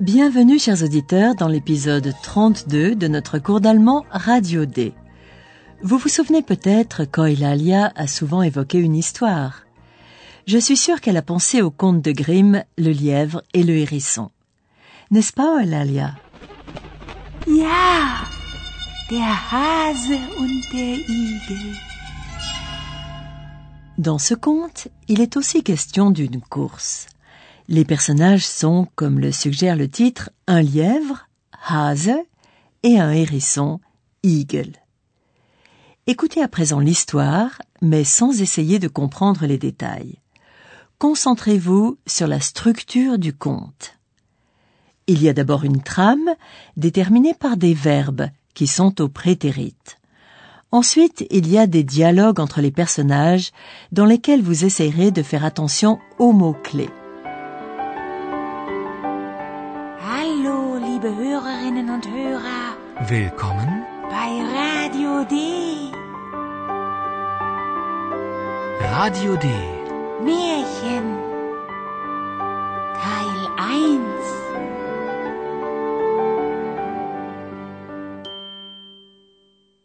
Bienvenue chers auditeurs dans l'épisode 32 de notre cours d'allemand Radio D. Vous vous souvenez peut-être qu'Eulalia a souvent évoqué une histoire. Je suis sûre qu'elle a pensé au conte de Grimm, le lièvre et le hérisson. N'est-ce pas Eulalia Ja, der Hase und der Igel. Dans ce conte, il est aussi question d'une course. Les personnages sont, comme le suggère le titre, un lièvre, Hase, et un hérisson, Eagle. Écoutez à présent l'histoire, mais sans essayer de comprendre les détails. Concentrez-vous sur la structure du conte. Il y a d'abord une trame déterminée par des verbes qui sont au prétérite. Ensuite, il y a des dialogues entre les personnages dans lesquels vous essayerez de faire attention aux mots-clés. Liebe Hörerinnen und Hörer Willkommen, bei Radio D. Radio D. Märchen. Teil 1.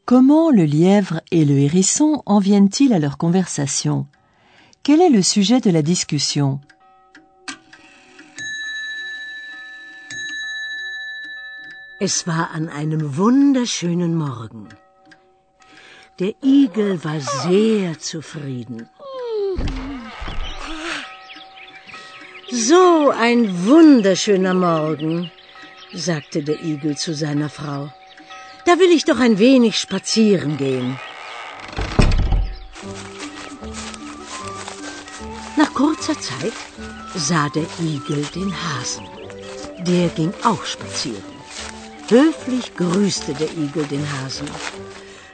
Comment le lièvre et le hérisson en viennent-ils à leur conversation? Quel est le sujet de la discussion? Es war an einem wunderschönen Morgen. Der Igel war sehr zufrieden. So ein wunderschöner Morgen, sagte der Igel zu seiner Frau. Da will ich doch ein wenig spazieren gehen. Nach kurzer Zeit sah der Igel den Hasen. Der ging auch spazieren. Höflich grüßte der Igel den Hasen.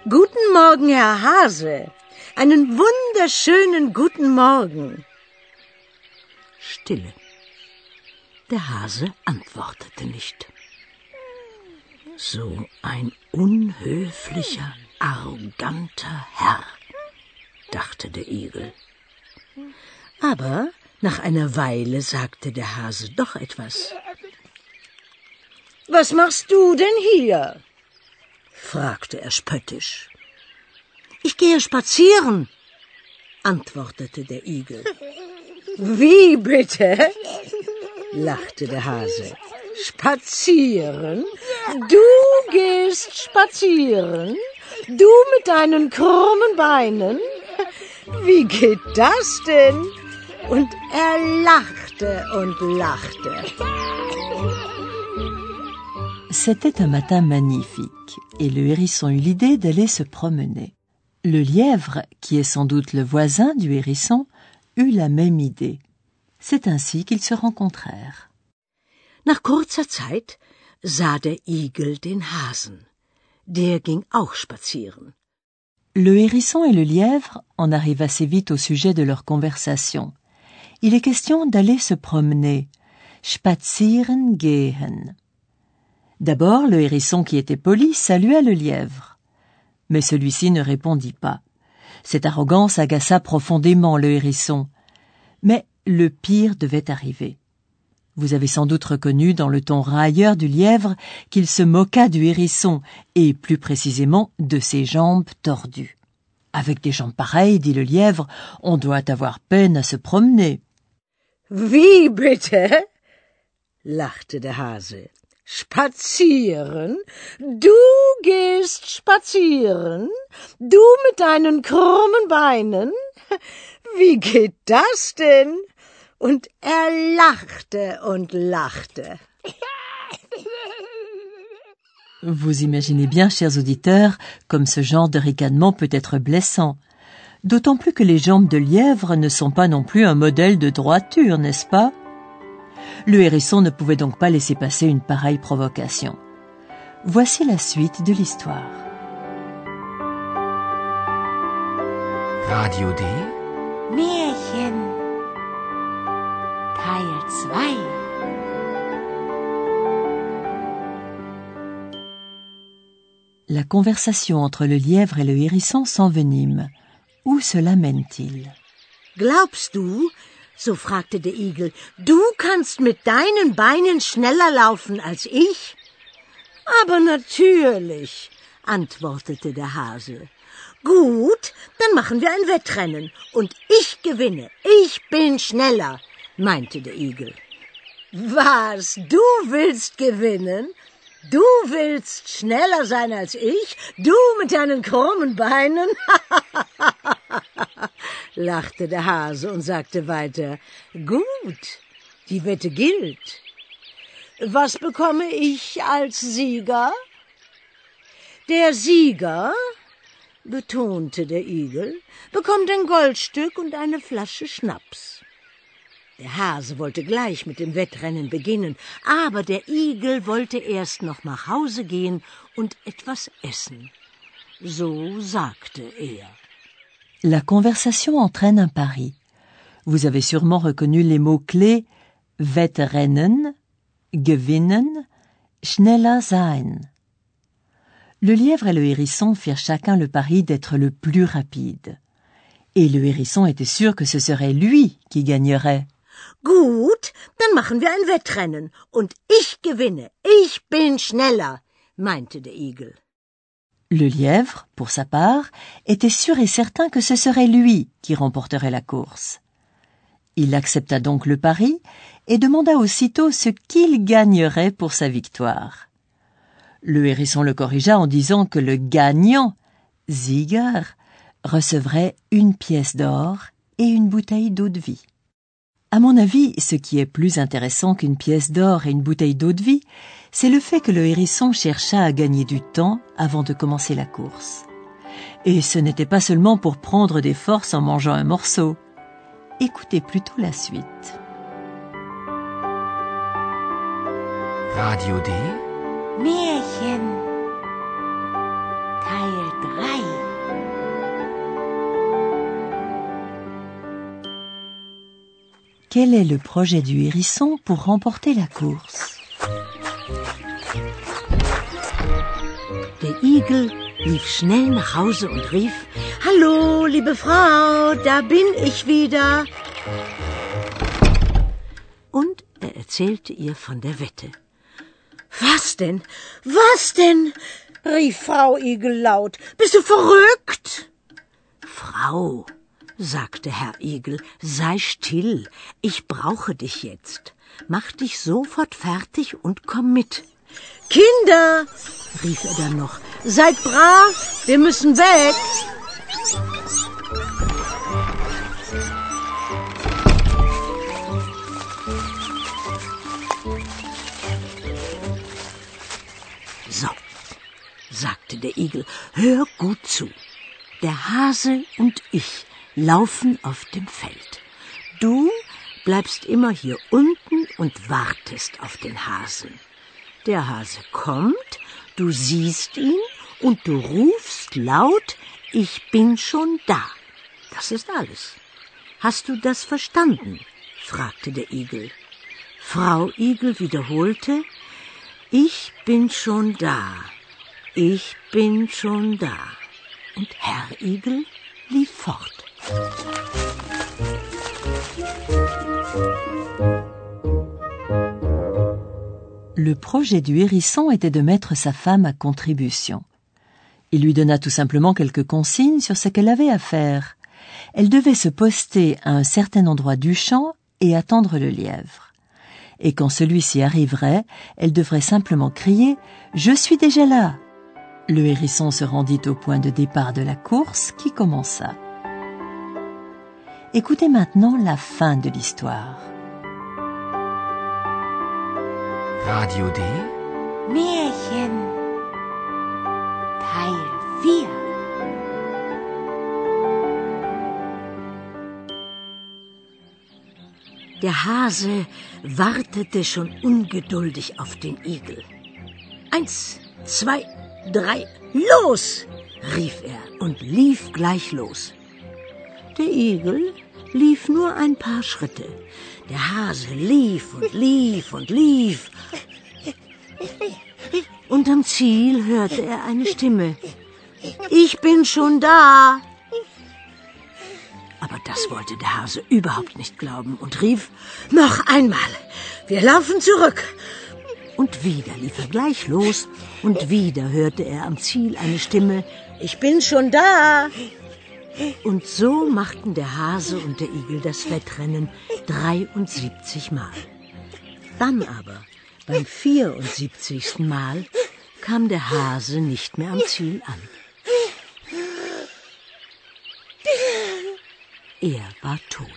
Guten Morgen, Herr Hase. Einen wunderschönen guten Morgen. Stille. Der Hase antwortete nicht. So ein unhöflicher, arroganter Herr, dachte der Igel. Aber nach einer Weile sagte der Hase doch etwas. Was machst du denn hier? fragte er spöttisch. Ich gehe spazieren, antwortete der Igel. Wie bitte? lachte der Hase. Spazieren? Du gehst spazieren? Du mit deinen krummen Beinen? Wie geht das denn? Und er lachte und lachte. C'était un matin magnifique et le hérisson eut l'idée d'aller se promener. Le lièvre, qui est sans doute le voisin du hérisson, eut la même idée. C'est ainsi qu'ils se rencontrèrent. Nach kurzer Zeit sah der Igel den Hasen. Der ging auch spazieren. Le hérisson et le lièvre en arrivent assez vite au sujet de leur conversation. Il est question d'aller se promener. Spazieren gehen. D'abord, le hérisson qui était poli salua le lièvre. Mais celui-ci ne répondit pas. Cette arrogance agaça profondément le hérisson. Mais le pire devait arriver. Vous avez sans doute reconnu dans le ton railleur du lièvre qu'il se moqua du hérisson, et plus précisément de ses jambes tordues. Avec des jambes pareilles, dit le lièvre, on doit avoir peine à se promener. Wie bitte? lachte der Hase. Spazieren? Du gehst spazieren? Du mit deinen krummen Beinen? Wie geht das denn? Und er lachte und lachte. Vous imaginez bien, chers auditeurs, comme ce genre de ricanement peut être blessant. D'autant plus que les jambes de lièvre ne sont pas non plus un modèle de droiture, n'est-ce pas? Le hérisson ne pouvait donc pas laisser passer une pareille provocation. Voici la suite de l'histoire. Radio D. Märchen Teil 2 La conversation entre le lièvre et le hérisson s'envenime. Où cela mène-t-il Glaubst du, so fragte der Igel, du kannst mit deinen Beinen schneller laufen als ich? Aber natürlich, antwortete der Hase. Gut, dann machen wir ein Wettrennen und ich gewinne. Ich bin schneller, meinte der Igel. Was, du willst gewinnen? Du willst schneller sein als ich? Du mit deinen krummen Beinen? lachte der Hase und sagte weiter, gut, die Wette gilt. Was bekomme ich als Sieger? Der Sieger, betonte der Igel, bekommt ein Goldstück und eine Flasche Schnaps. Der Hase wollte gleich mit dem Wettrennen beginnen, aber der Igel wollte erst noch nach Hause gehen und etwas essen. So sagte er. La conversation entraîne un pari. Vous avez sûrement reconnu les mots-clés Wettrennen, gewinnen, schneller sein. Le lièvre et le hérisson firent chacun le pari d'être le plus rapide. Et le hérisson était sûr que ce serait lui qui gagnerait. Gut, dann machen wir ein Wettrennen und ich gewinne. Ich bin schneller, meinte der Igel. Le lièvre, pour sa part, était sûr et certain que ce serait lui qui remporterait la course. Il accepta donc le pari et demanda aussitôt ce qu'il gagnerait pour sa victoire. Le hérisson le corrigea en disant que le gagnant, Sieger, recevrait une pièce d'or et une bouteille d'eau de vie. À mon avis, ce qui est plus intéressant qu'une pièce d'or et une bouteille d'eau de vie, c'est le fait que le hérisson chercha à gagner du temps avant de commencer la course. Et ce n'était pas seulement pour prendre des forces en mangeant un morceau. Écoutez plutôt la suite. Radio D. Märchen Teil 3 Quel est le projet du hérisson pour remporter la course Igel lief schnell nach Hause und rief, Hallo, liebe Frau, da bin ich wieder. Und er erzählte ihr von der Wette. Was denn? Was denn? rief Frau Igel laut. Bist du verrückt? Frau, sagte Herr Igel, sei still, ich brauche dich jetzt. Mach dich sofort fertig und komm mit. Kinder, rief er dann noch, seid brav, wir müssen weg. So, sagte der Igel, hör gut zu. Der Hase und ich laufen auf dem Feld. Du bleibst immer hier unten und wartest auf den Hasen. Der Hase kommt, du siehst ihn und du rufst laut, ich bin schon da. Das ist alles. Hast du das verstanden? fragte der Igel. Frau Igel wiederholte, ich bin schon da, ich bin schon da. Und Herr Igel lief fort. Le projet du hérisson était de mettre sa femme à contribution. Il lui donna tout simplement quelques consignes sur ce qu'elle avait à faire. Elle devait se poster à un certain endroit du champ et attendre le lièvre. Et quand celui-ci arriverait, elle devrait simplement crier ⁇ Je suis déjà là !⁇ Le hérisson se rendit au point de départ de la course qui commença. Écoutez maintenant la fin de l'histoire. Radio D. Märchen Teil 4 Der Hase wartete schon ungeduldig auf den Igel. Eins, zwei, drei, los! rief er und lief gleich los. Der Igel lief nur ein paar Schritte. Der Hase lief und lief und lief. Und am Ziel hörte er eine Stimme. Ich bin schon da. Aber das wollte der Hase überhaupt nicht glauben und rief, noch einmal, wir laufen zurück. Und wieder lief er gleich los und wieder hörte er am Ziel eine Stimme, ich bin schon da. Und so machten der Hase und der Igel das Wettrennen 73 Mal. Dann aber, beim 74. Mal, kam der Hase nicht mehr am Ziel an. Er war tot.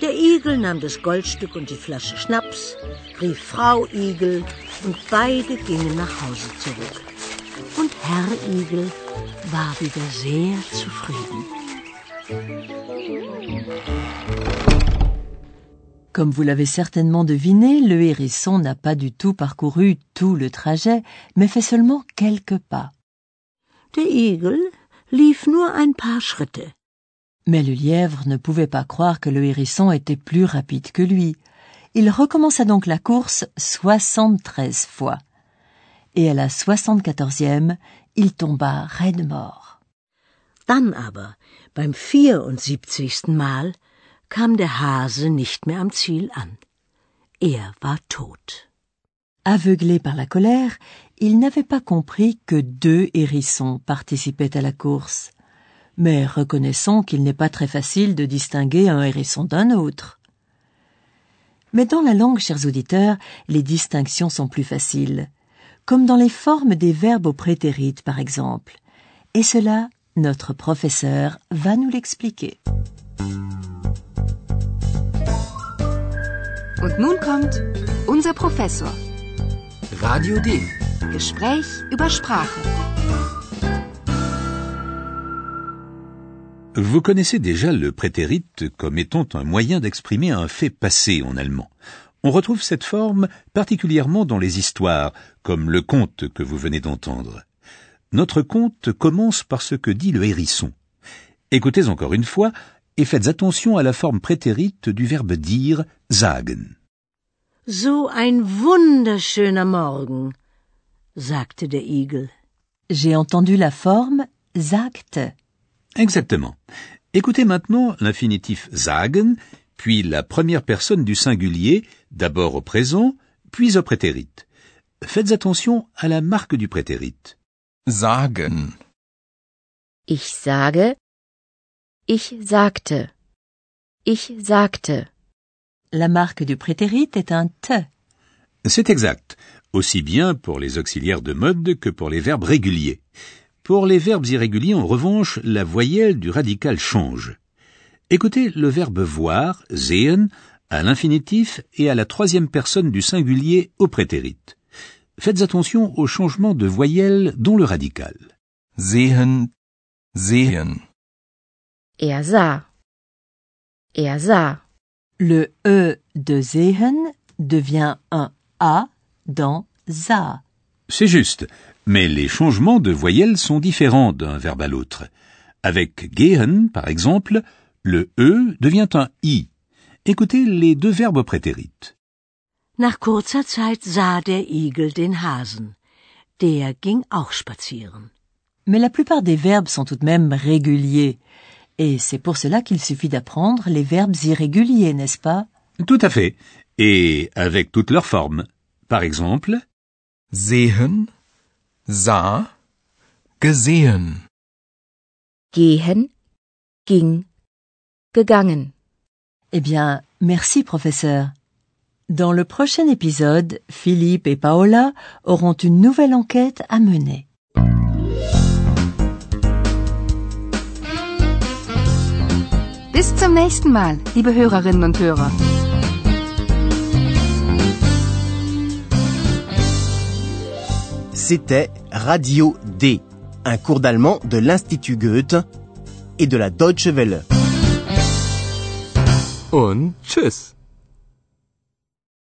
Der Igel nahm das Goldstück und die Flasche Schnaps, rief Frau Igel und beide gingen nach Hause zurück. Und Herr Igel war wieder sehr zufrieden. Comme vous l'avez certainement deviné, le hérisson n'a pas du tout parcouru tout le trajet, mais fait seulement quelques pas. Der Igel lief nur ein paar Schritte. Mais le lièvre ne pouvait pas croire que le hérisson était plus rapide que lui. Il recommença donc la course soixante-treize fois. Et à la soixante-quatorzième, il tomba raide mort. Dann aber, beim 74. Mal, kam der Hase nicht mehr am Ziel an. Er war tot. Aveuglé par la colère, il n'avait pas compris que deux hérissons participaient à la course. Mais reconnaissons qu'il n'est pas très facile de distinguer un hérisson d'un autre. Mais dans la langue, chers auditeurs, les distinctions sont plus faciles, comme dans les formes des verbes au prétérit, par exemple. Et cela, notre professeur va nous l'expliquer. Und nun kommt unser Professor. Radio D. Gespräch über Sprache. Vous connaissez déjà le prétérit comme étant un moyen d'exprimer un fait passé en allemand. On retrouve cette forme particulièrement dans les histoires, comme le conte que vous venez d'entendre. Notre conte commence par ce que dit le hérisson. Écoutez encore une fois et faites attention à la forme prétérite du verbe dire sagen. So ein wunderschöner Morgen, sagte der Igel. J'ai entendu la forme sagte. Exactement. Écoutez maintenant l'infinitif sagen, puis la première personne du singulier, d'abord au présent, puis au prétérit. Faites attention à la marque du prétérit. Sagen. Ich sage, ich sagte, ich sagte. La marque du prétérit est un te. C'est exact, aussi bien pour les auxiliaires de mode que pour les verbes réguliers. Pour les verbes irréguliers, en revanche, la voyelle du radical change. Écoutez le verbe voir, sehen, à l'infinitif et à la troisième personne du singulier au prétérit. Faites attention au changement de voyelle dans le radical. Sehen. Sehen. Er sah. Er sah. Le E de sehen devient un A dans sa. C'est juste, mais les changements de voyelle sont différents d'un verbe à l'autre. Avec gehen, par exemple, le E devient un I. Écoutez les deux verbes au prétérit. Nach kurzer Zeit sah der Igel den Hasen. Der ging auch spazieren. Mais la plupart des verbes sont tout de même réguliers. Et c'est pour cela qu'il suffit d'apprendre les verbes irréguliers, n'est-ce pas? Tout à fait. Et avec toutes leurs formes. Par exemple, Sehen. Sah. Gesehen. Gehen, ging, gegangen. Eh bien, merci professeur. Dans le prochain épisode, Philippe et Paola auront une nouvelle enquête à mener. Bis zum nächsten Mal, liebe Hörerinnen und Hörer. C'était Radio D, un cours d'allemand de l'Institut Goethe et de la Deutsche Welle. Und tschüss.